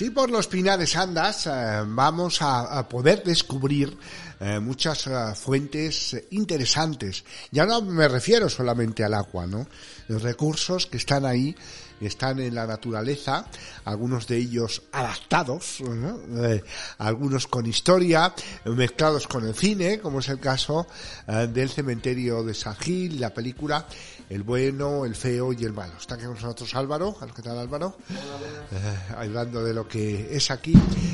Sí, por los pinares andas eh, vamos a, poder descubrir eh, muchas eh, fuentes interesantes. Ya no me refiero solamente al agua, ¿no? Los recursos que están ahí están en la naturaleza, algunos de ellos adaptados, algunos con historia, mezclados con el cine, como es el caso del cementerio de Sagil, la película El bueno, el feo y el malo. Está aquí con nosotros Álvaro. ¿Qué tal Álvaro? hablando de lo que es aquí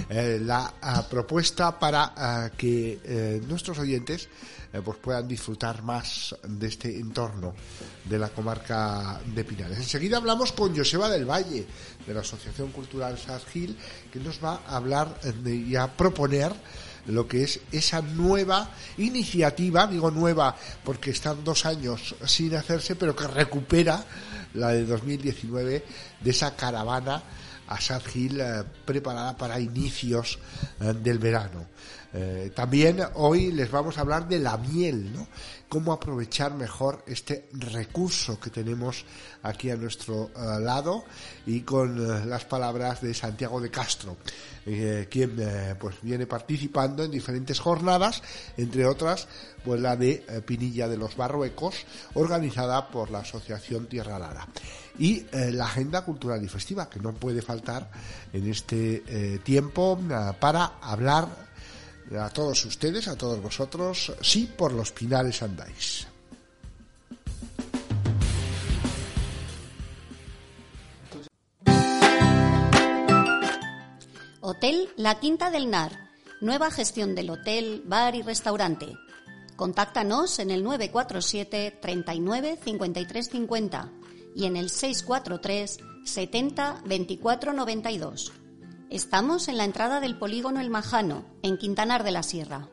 eh, la ah, propuesta para ah, que eh, nuestros oyentes eh, pues puedan disfrutar más de este entorno de la comarca de Pinares. Enseguida hablamos con Joseba del Valle de la Asociación Cultural Sargil que nos va a hablar y a proponer lo que es esa nueva iniciativa, digo nueva porque están dos años sin hacerse, pero que recupera la de 2019 de esa caravana a Sad Hill eh, preparada para inicios eh, del verano. Eh, también hoy les vamos a hablar de la miel, ¿no? Cómo aprovechar mejor este recurso que tenemos aquí a nuestro lado y con las palabras de Santiago de Castro, quien pues viene participando en diferentes jornadas, entre otras pues la de Pinilla de los Barruecos, organizada por la Asociación Tierra Lara y eh, la agenda cultural y festiva, que no puede faltar en este eh, tiempo eh, para hablar a todos ustedes, a todos vosotros, sí por los pinales andáis. Hotel La Quinta del Nar. Nueva gestión del hotel, bar y restaurante. Contáctanos en el 947 39 53 50 y en el 643 70 24 92. Estamos en la entrada del polígono El Majano, en Quintanar de la Sierra.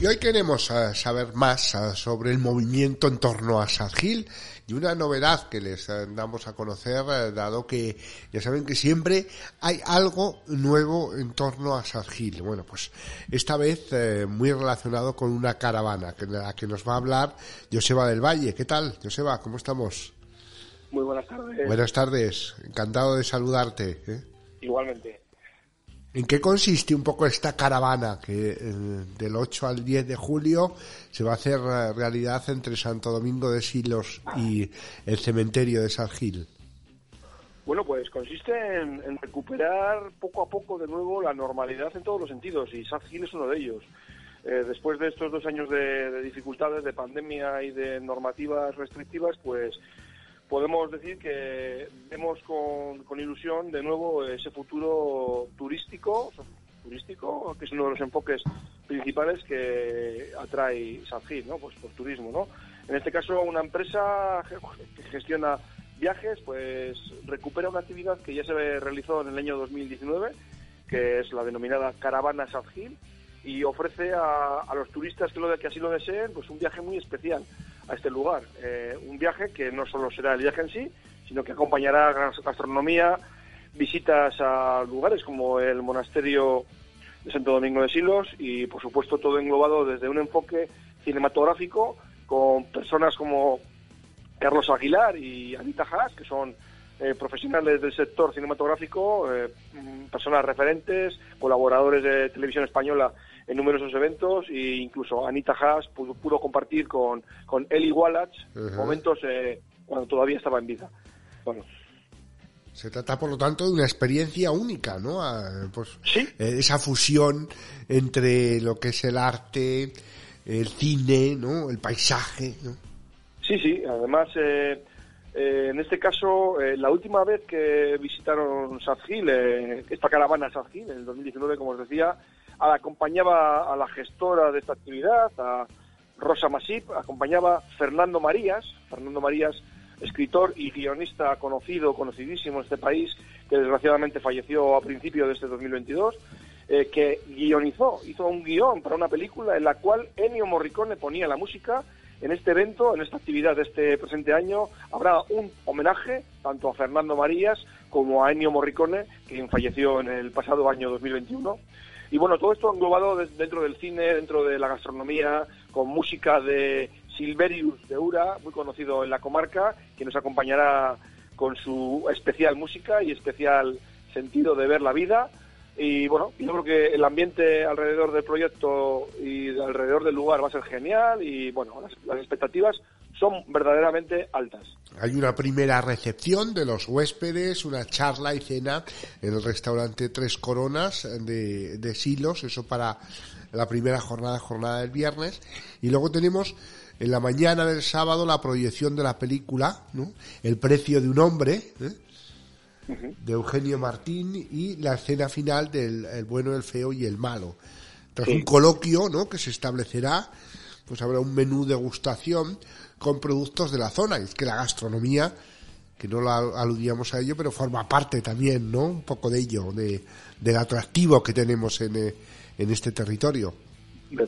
Y hoy queremos eh, saber más eh, sobre el movimiento en torno a Sadgil y una novedad que les eh, damos a conocer, dado que ya saben que siempre hay algo nuevo en torno a Sadgil. Bueno, pues esta vez muy relacionado con una caravana, que, la que nos va a hablar Joseba del Valle. ¿Qué tal, Joseba? ¿Cómo estamos? Muy buenas tardes. Buenas tardes, encantado de saludarte. Igualmente. ¿En qué consiste un poco esta caravana que eh, del 8 al 10 de julio se va a hacer eh, realidad entre Santo Domingo de Silos y el cementerio de San Gil? Bueno, pues consiste en, recuperar poco a poco de nuevo la normalidad en todos los sentidos y San Gil es uno de ellos. Eh, después de estos dos años de dificultades, de pandemia y de normativas restrictivas, pues podemos decir que vemos con, ilusión de nuevo ese futuro turístico, turístico, que es uno de los enfoques principales que atrae San ¿no? Pues por turismo, ¿no? En este caso, una empresa que gestiona viajes, pues recupera una actividad que ya se realizó en el año 2019, que es la denominada Caravana San y ofrece a, a los turistas que, lo, que así lo deseen, pues un viaje muy especial a este lugar. Eh, un viaje que no solo será el viaje en sí, sino que acompañará gastronomía, visitas a lugares como el monasterio de Santo Domingo de Silos y, por supuesto, todo englobado desde un enfoque cinematográfico con personas como Carlos Aguilar y Anita Haas, que son eh, profesionales del sector cinematográfico, eh, personas referentes, colaboradores de televisión española en numerosos eventos e incluso Anita Haas pudo, compartir con, con Eli Wallach momentos eh, cuando todavía estaba en vida. Bueno. Se trata, por lo tanto, de una experiencia única, ¿no? Ah, pues, ¿Sí? Eh, esa fusión entre lo que es el arte, el cine, ¿no? El paisaje, Sí, sí. Además, eh, en este caso, la última vez que visitaron Sadgil, esta caravana Sadgil, en el 2019, como os decía, acompañaba a la gestora de esta actividad, a Rosa Masip, acompañaba Fernando Marías, Fernando Marías, escritor y guionista conocido, conocidísimo en este país, que desgraciadamente falleció a principios de este 2022, eh, que guionizó, hizo un guion para una película en la cual Ennio Morricone ponía la música. En este evento, en esta actividad de este presente año, habrá un homenaje tanto a Fernando Marías como a Ennio Morricone, quien falleció en el pasado año 2021. Y bueno, todo esto englobado dentro del cine, dentro de la gastronomía, con música de Silverius de Ura, muy conocido en la comarca, que nos acompañará con su especial música y especial sentido de ver la vida. Y bueno, yo creo que el ambiente alrededor del proyecto y alrededor del lugar va a ser genial y bueno, las, expectativas son verdaderamente altas. Hay una primera recepción de los huéspedes, una charla y cena en el restaurante Tres Coronas de, de Silos, eso para la primera jornada, jornada del viernes. Y luego tenemos en la mañana del sábado la proyección de la película, ¿no? El precio de un hombre, ¿eh? de Eugenio Martín y la escena final del el bueno, el feo y el malo. Tras un coloquio ¿no? que se establecerá, pues habrá un menú de degustación con productos de la zona. Y es que la gastronomía, que no lo aludíamos a ello, pero forma parte también, ¿no? Un poco de ello, de, del atractivo que tenemos en, eh, en este territorio.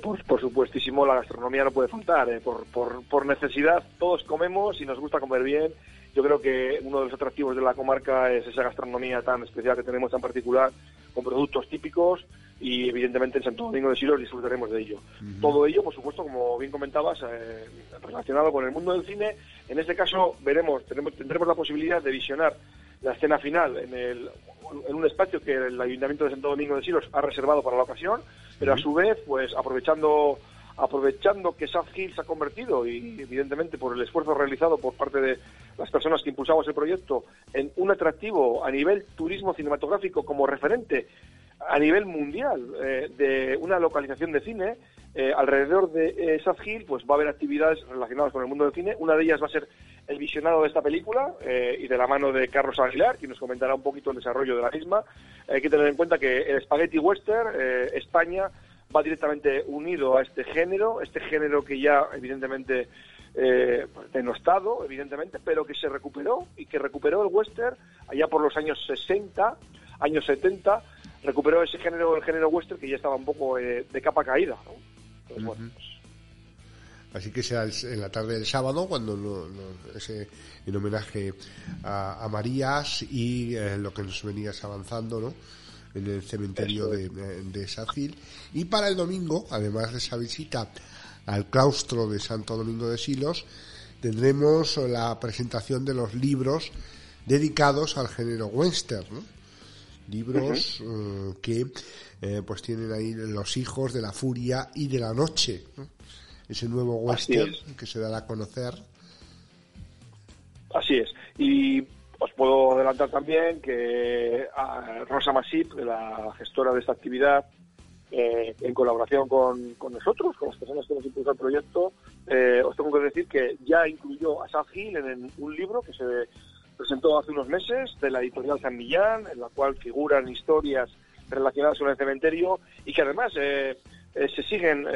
Por, por, supuestísimo, la gastronomía no puede faltar. ¿eh? Por, por, por necesidad, todos comemos y nos gusta comer bien yo creo que uno de los atractivos de la comarca es esa gastronomía tan especial que tenemos tan particular, con productos típicos y evidentemente en Santo Domingo de Silos disfrutaremos de ello. Todo ello, por supuesto, como bien comentabas, eh, relacionado con el mundo del cine. En este caso veremos, tenemos, tendremos la posibilidad de visionar la escena final en, el, en un espacio que el Ayuntamiento de Santo Domingo de Silos ha reservado para la ocasión, pero a su vez, pues aprovechando aprovechando que South Hill se ha convertido y evidentemente por el esfuerzo realizado por parte de las personas que impulsamos el proyecto en un atractivo a nivel turismo cinematográfico como referente a nivel mundial eh, de una localización de cine eh, alrededor de eh, South Hill pues va a haber actividades relacionadas con el mundo del cine una de ellas va a ser el visionado de esta película y de la mano de Carlos Aguilar, quien nos comentará un poquito el desarrollo de la misma. Hay que tener en cuenta que el Spaghetti Western, España, va directamente unido a este género, este género que ya evidentemente eh, pues, denostado, evidentemente, pero que se recuperó y que recuperó el western allá por los años 60, años 70, recuperó ese género, el género western que ya estaba un poco eh, de capa caída. Pues Así que sea en la tarde del sábado, cuando ese, en homenaje a, Marías y eh, lo que nos venías avanzando, ¿no? en el cementerio de, de Sacil. Y para el domingo, además de esa visita al claustro de Santo Domingo de Silos, tendremos la presentación de los libros dedicados al género western, libros eh, que eh, pues tienen ahí los hijos de la furia y de la noche, ese nuevo western que se dará a conocer. Así es. Y os puedo adelantar también que ah, Rosa Masip, la gestora de esta actividad, eh, en colaboración con, nosotros, con las personas que nos impulsan el proyecto, eh, os tengo que decir que ya incluyó a Safil en, un libro que se presentó hace unos meses de la editorial San Millán, en la cual figuran historias relacionadas con el cementerio y que además eh, se siguen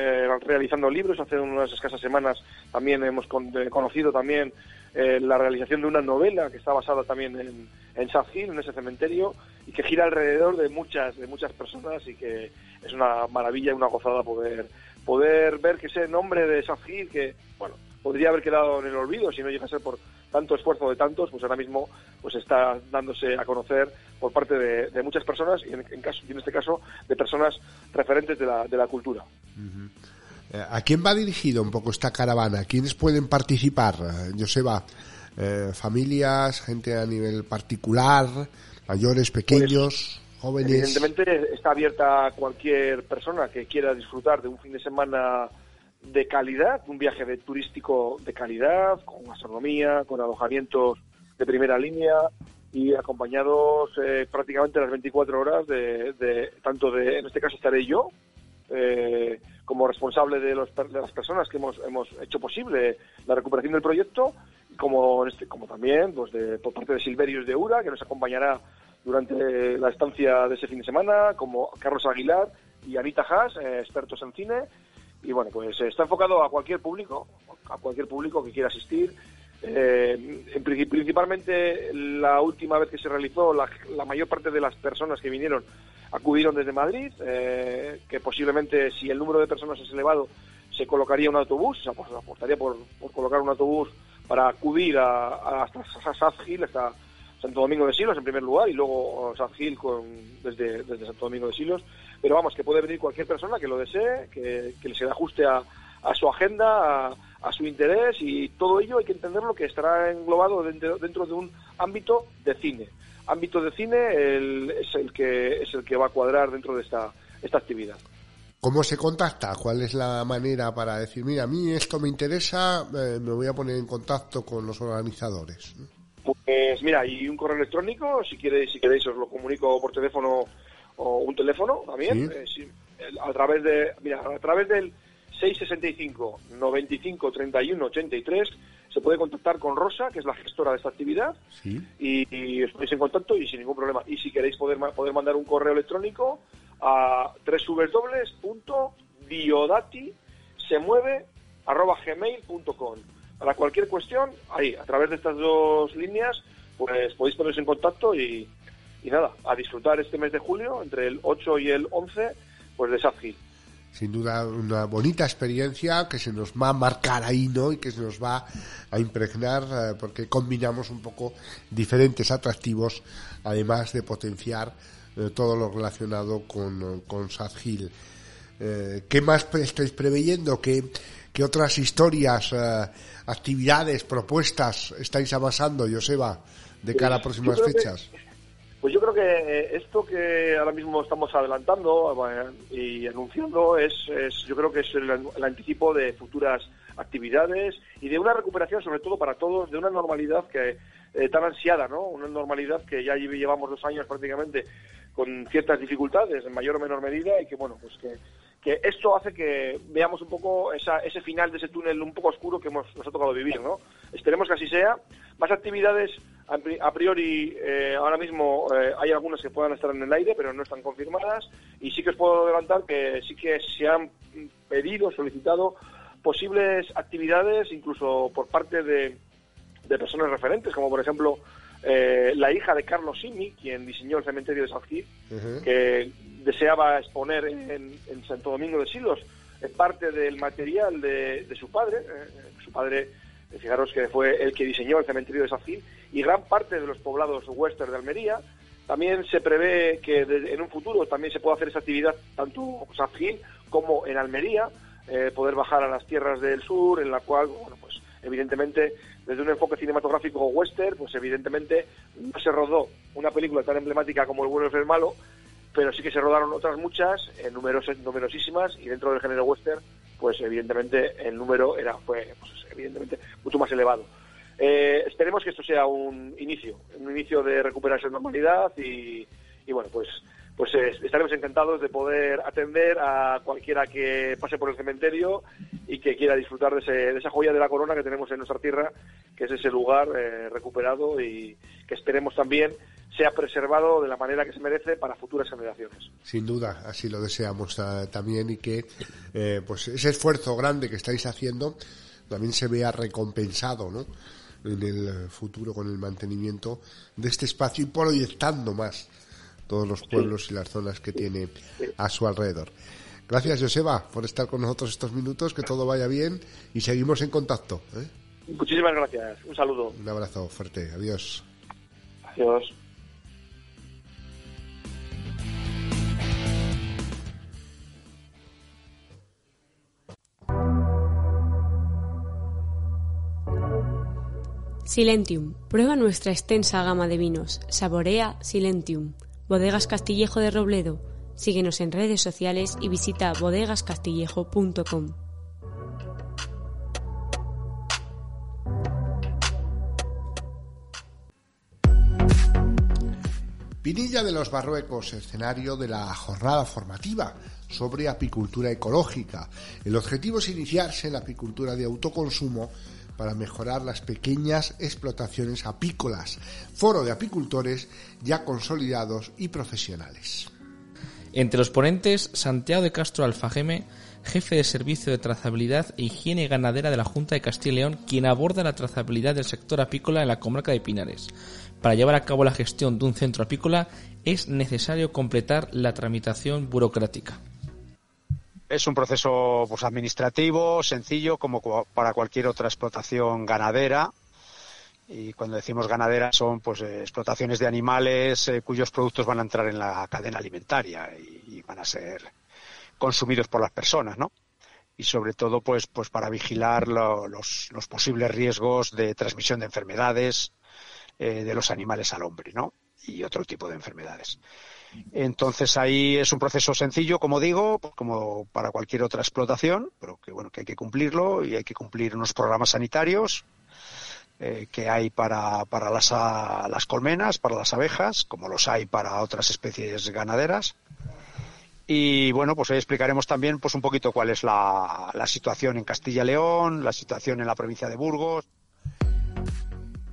realizando libros. Hace unas escasas semanas también hemos conocido también eh, la realización de una novela que está basada también en, en en ese cementerio, y que gira alrededor de muchas, de muchas personas y que es una maravilla y una gozada poder, poder ver que ese nombre de South que, bueno, podría haber quedado en el olvido si no llega a ser por tanto esfuerzo de tantos, pues ahora mismo pues está dándose a conocer por parte de, muchas personas y en, caso, en este caso de personas referentes de la, de la cultura. ¿A quién va dirigido un poco esta caravana? ¿Quiénes pueden participar? Eh, Joseba, eh, familias, gente a nivel particular, mayores, pequeños, pues, jóvenes. Evidentemente está abierta a cualquier persona que quiera disfrutar de un fin de semana de calidad, un viaje de turístico de calidad, con gastronomía, con alojamientos de primera línea y acompañados eh, prácticamente las 24 horas de, de, tanto de, en este caso estaré yo, eh, como responsable de, los, de, las personas que hemos, hemos hecho posible la recuperación del proyecto, como, este, como también pues de, por parte de Silverius de Ura, que nos acompañará durante la estancia de ese fin de semana, como Carlos Aguilar y Anita Haas, eh, expertos en cine. Y bueno, pues está enfocado a cualquier público, a cualquier público que quiera asistir. Eh, principalmente la última vez que se realizó, la, mayor parte de las personas que vinieron acudieron desde Madrid, eh, que posiblemente si el número de personas es elevado se colocaría un autobús, o sea, pues apostaría por, colocar un autobús para acudir a, hasta Gil, hasta Santo Domingo de Silos en primer lugar y luego South Gil desde Santo Domingo de Silos. Pero vamos, que puede venir cualquier persona que lo desee, que, que se ajuste a, a su agenda, a, a su interés y todo ello hay que entenderlo que estará englobado dentro, dentro de un ámbito de cine. Ámbito de cine es el que es el que va a cuadrar dentro de esta esta actividad. ¿Cómo se contacta? ¿Cuál es la manera para decir, mira, a mí esto me interesa, eh, me voy a poner en contacto con los organizadores? Pues mira, hay un correo electrónico, si queréis, si queréis os lo comunico por teléfono o un teléfono también, eh, a través de, mira, a través del 665 95 31 83 se puede contactar con Rosa, que es la gestora de esta actividad, y, os ponéis en contacto y sin ningún problema. Y si queréis poder, poder mandar un correo electrónico a www.diodati.semueve.gmail.com Para cualquier cuestión, ahí, a través de estas dos líneas, pues podéis poneros en contacto y, y nada, a disfrutar este mes de julio, entre el 8 y el 11, pues de Sadgil sin duda una bonita experiencia que se nos va a marcar ahí, ¿no? Y que se nos va a impregnar eh, porque combinamos un poco diferentes atractivos, además de potenciar eh, todo lo relacionado con, con Hill. Eh, ¿Qué más estáis preveyendo? ¿Qué, qué otras historias, actividades, propuestas estáis avanzando, Joseba, de cara a próximas fechas? Pues yo creo que eh, esto que ahora mismo estamos adelantando eh, y anunciando es, yo creo que es el, anticipo de futuras actividades y de una recuperación, sobre todo para todos, de una normalidad que eh, tan ansiada, ¿no? Una normalidad que ya llevamos dos años prácticamente con ciertas dificultades en mayor o menor medida y que, bueno, pues que, que esto hace que veamos un poco esa, ese final de ese túnel un poco oscuro que hemos, nos ha tocado vivir, ¿no? Esperemos que así sea. Más actividades a priori, eh, ahora mismo eh, hay algunas que puedan estar en el aire, pero no están confirmadas. Y sí que os puedo adelantar que sí que se han pedido, solicitado posibles actividades, incluso por parte de, personas referentes, como por ejemplo eh, la hija de Carlos Simi, quien diseñó el cementerio de San que deseaba exponer en, Santo Domingo de Silos parte del material de, de su padre. su padre Fijaros que fue el que diseñó el cementerio de Safil y gran parte de los poblados western de Almería. También se prevé que en un futuro también se pueda hacer esa actividad tanto en Safil como en Almería, eh, poder bajar a las tierras del sur, en la cual, bueno, pues evidentemente desde un enfoque cinematográfico western, pues evidentemente no se rodó una película tan emblemática como El bueno y el malo, pero sí que se rodaron otras muchas, en numerosísimas, y dentro del género western pues evidentemente el número era fue pues, evidentemente mucho más elevado. Eh, esperemos que esto sea un inicio, un inicio de recuperarse de normalidad y, bueno, pues pues eh, estaremos encantados de poder atender a cualquiera que pase por el cementerio y que quiera disfrutar de, esa joya de la corona que tenemos en nuestra tierra, que es ese lugar eh, recuperado y que esperemos también sea preservado de la manera que se merece para futuras generaciones. Sin duda, así lo deseamos eh, también y que eh, pues ese esfuerzo grande que estáis haciendo también se vea recompensado, ¿no? En el futuro con el mantenimiento de este espacio y proyectando más todos los pueblos y las zonas que tiene a su alrededor. Gracias, Joseba, por estar con nosotros estos minutos, que todo vaya bien y seguimos en contacto. ¿eh? Muchísimas gracias. Un saludo. Un abrazo fuerte. Adiós. Adiós. Silentium. Prueba nuestra extensa gama de vinos. Saborea Silentium. Bodegas Castillejo de Robledo. Síguenos en redes sociales y visita bodegascastillejo.com. Pinilla de los Barruecos, escenario de la jornada formativa sobre apicultura ecológica. El objetivo es iniciarse en la apicultura de autoconsumo para mejorar las pequeñas explotaciones apícolas, foro de apicultores ya consolidados y profesionales. Entre los ponentes, Santiago de Castro Alfajeme, jefe de Servicio de Trazabilidad e Higiene Ganadera de la Junta de Castilla y León, quien aborda la trazabilidad del sector apícola en la comarca de Pinares. Para llevar a cabo la gestión de un centro apícola es necesario completar la tramitación burocrática. Es un proceso pues, administrativo, sencillo, como para cualquier otra explotación ganadera. Y cuando decimos ganadera son pues eh, explotaciones de animales eh, cuyos productos van a entrar en la cadena alimentaria y, van a ser consumidos por las personas, ¿no? y sobre todo pues, pues para vigilar los, los, posibles riesgos de transmisión de enfermedades eh, de los animales al hombre, ¿no? Y otro tipo de enfermedades. Entonces ahí es un proceso sencillo, como digo, pues como para cualquier otra explotación, pero que bueno que hay que cumplirlo y hay que cumplir unos programas sanitarios eh, que hay para, para las, las colmenas, para las abejas, como los hay para otras especies ganaderas. Y bueno, pues hoy explicaremos también pues un poquito cuál es la, la situación en Castilla y León, la situación en la provincia de Burgos.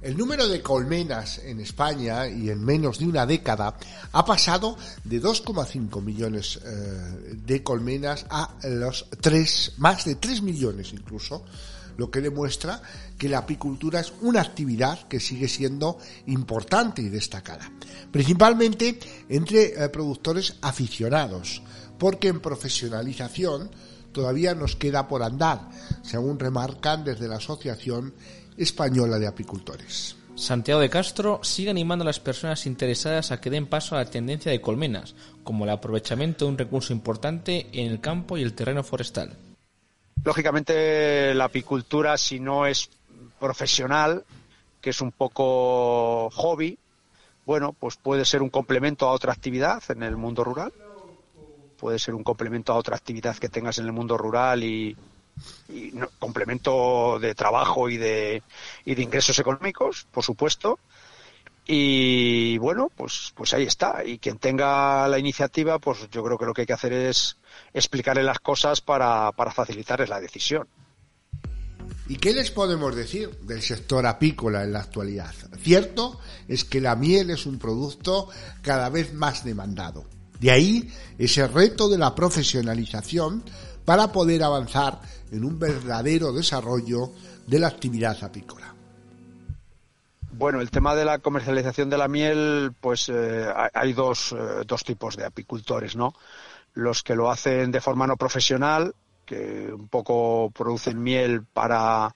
El número de colmenas en España y en menos de una década ha pasado de 2,5 millones eh, de colmenas a los 3, más de 3 millones incluso, lo que demuestra que la apicultura es una actividad que sigue siendo importante y destacada, principalmente entre eh, productores aficionados, porque en profesionalización todavía nos queda por andar, según remarcan desde la Asociación Española de Apicultores. Santiago de Castro sigue animando a las personas interesadas a que den paso a la tendencia de colmenas, como el aprovechamiento de un recurso importante en el campo y el terreno forestal. Lógicamente, la apicultura, si no es profesional, que es un poco hobby, bueno, pues puede ser un complemento a otra actividad en el mundo rural. Puede ser un complemento a otra actividad que tengas en el mundo rural y, complemento de trabajo y de, y de ingresos económicos, por supuesto. Y bueno, pues, pues ahí está. Y quien tenga la iniciativa, pues yo creo que lo que hay que hacer es explicarle las cosas para, para facilitarles la decisión. ¿Y qué les podemos decir del sector apícola en la actualidad? Cierto es que la miel es un producto cada vez más demandado. De ahí ese reto de la profesionalización para poder avanzar en un verdadero desarrollo de la actividad apícola. Bueno, el tema de la comercialización de la miel, pues eh, hay dos, eh, dos tipos de apicultores, ¿no? Los que lo hacen de forma no profesional, que un poco producen miel para,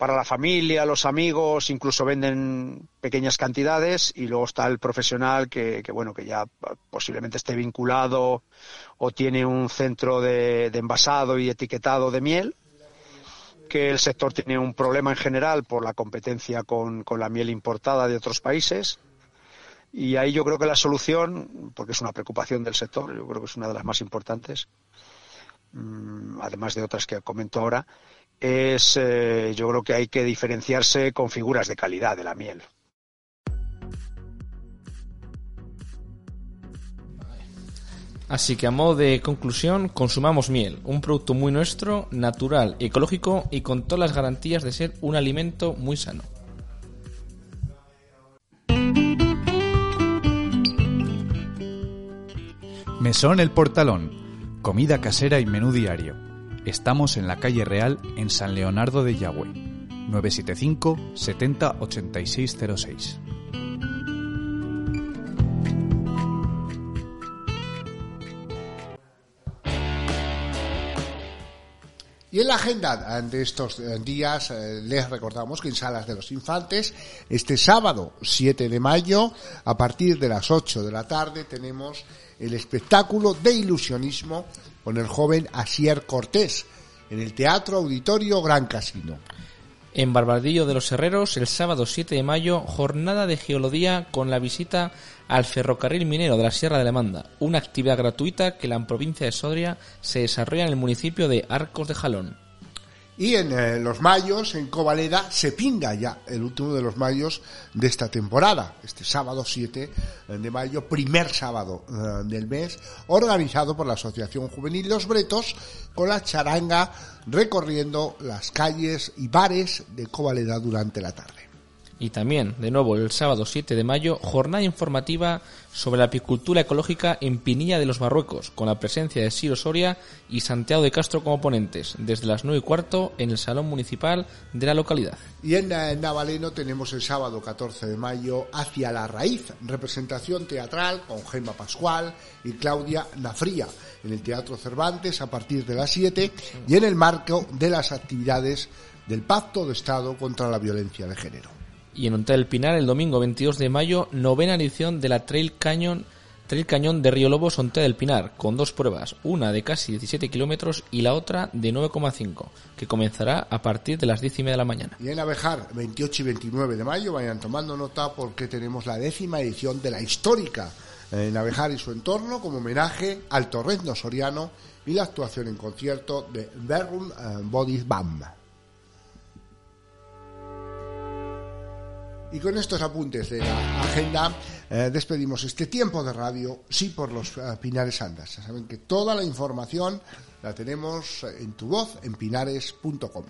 para la familia, los amigos, incluso venden pequeñas cantidades y luego está el profesional que, bueno que ya posiblemente esté vinculado o tiene un centro de, envasado y etiquetado de miel que el sector tiene un problema en general por la competencia con, la miel importada de otros países. Y ahí yo creo que la solución, porque es una preocupación del sector, yo creo que es una de las más importantes, mm, además de otras que comento ahora, es, eh, yo creo que hay que diferenciarse con figuras de calidad de la miel. Así que a modo de conclusión, consumamos miel, un producto muy nuestro, natural, ecológico y con todas las garantías de ser un alimento muy sano. Mesón El Portalón, comida casera y menú diario Estamos en la calle Real en San Leonardo de Yagüe. 975 70 8606. Y en la agenda de estos días eh, les recordamos que en Salas de los Infantes, este sábado 7 de mayo, a partir de las 8 de la tarde, tenemos el espectáculo de ilusionismo con el joven Asier Cortés en el Teatro Auditorio Gran Casino. En Barbadillo de los Herreros, el sábado 7 de mayo, jornada de geología con la visita al ferrocarril minero de la Sierra de la Manda, una actividad gratuita que la provincia de Sodria se desarrolla en el municipio de Arcos de Jalón. Y en eh, los mayos, en Covaleda, se pinga ya el último de los mayos de esta temporada, este sábado 7 de mayo, primer sábado eh, del mes, organizado por la Asociación Juvenil Los Bretos, con la charanga recorriendo las calles y bares de Covaleda durante la tarde. Y también, de nuevo, el sábado 7 de mayo, jornada informativa sobre la apicultura ecológica en Pinilla de los Barruecos, con la presencia de Siro Soria y Santiago de Castro como ponentes, desde las 9 y cuarto en el Salón Municipal de la localidad. Y en Navaleno tenemos el sábado 14 de mayo Hacia la Raíz, representación teatral con Gemma Pascual y Claudia Nafría en el Teatro Cervantes a partir de las 7 y en el marco de las actividades del Pacto de Estado contra la Violencia de Género y en Hotel Pinar el domingo 22 de mayo, novena edición de la Trail Canyon Trail Cañón de Río Lobo Sonte del Pinar, con dos pruebas, una de casi 17 kilómetros y la otra de 9,5, que comenzará a partir de las 10 y media de la mañana. Y en Abejar, 28 y 29 de mayo, vayan tomando nota porque tenemos la décima edición de la histórica en Abejar y su entorno como homenaje al torrendo soriano y la actuación en concierto de Verum Body Bam. Y con estos apuntes de la agenda eh, despedimos este tiempo de radio, sí por los eh, Pinares Andas. Ya saben que toda la información la tenemos en tu voz en pinares.com.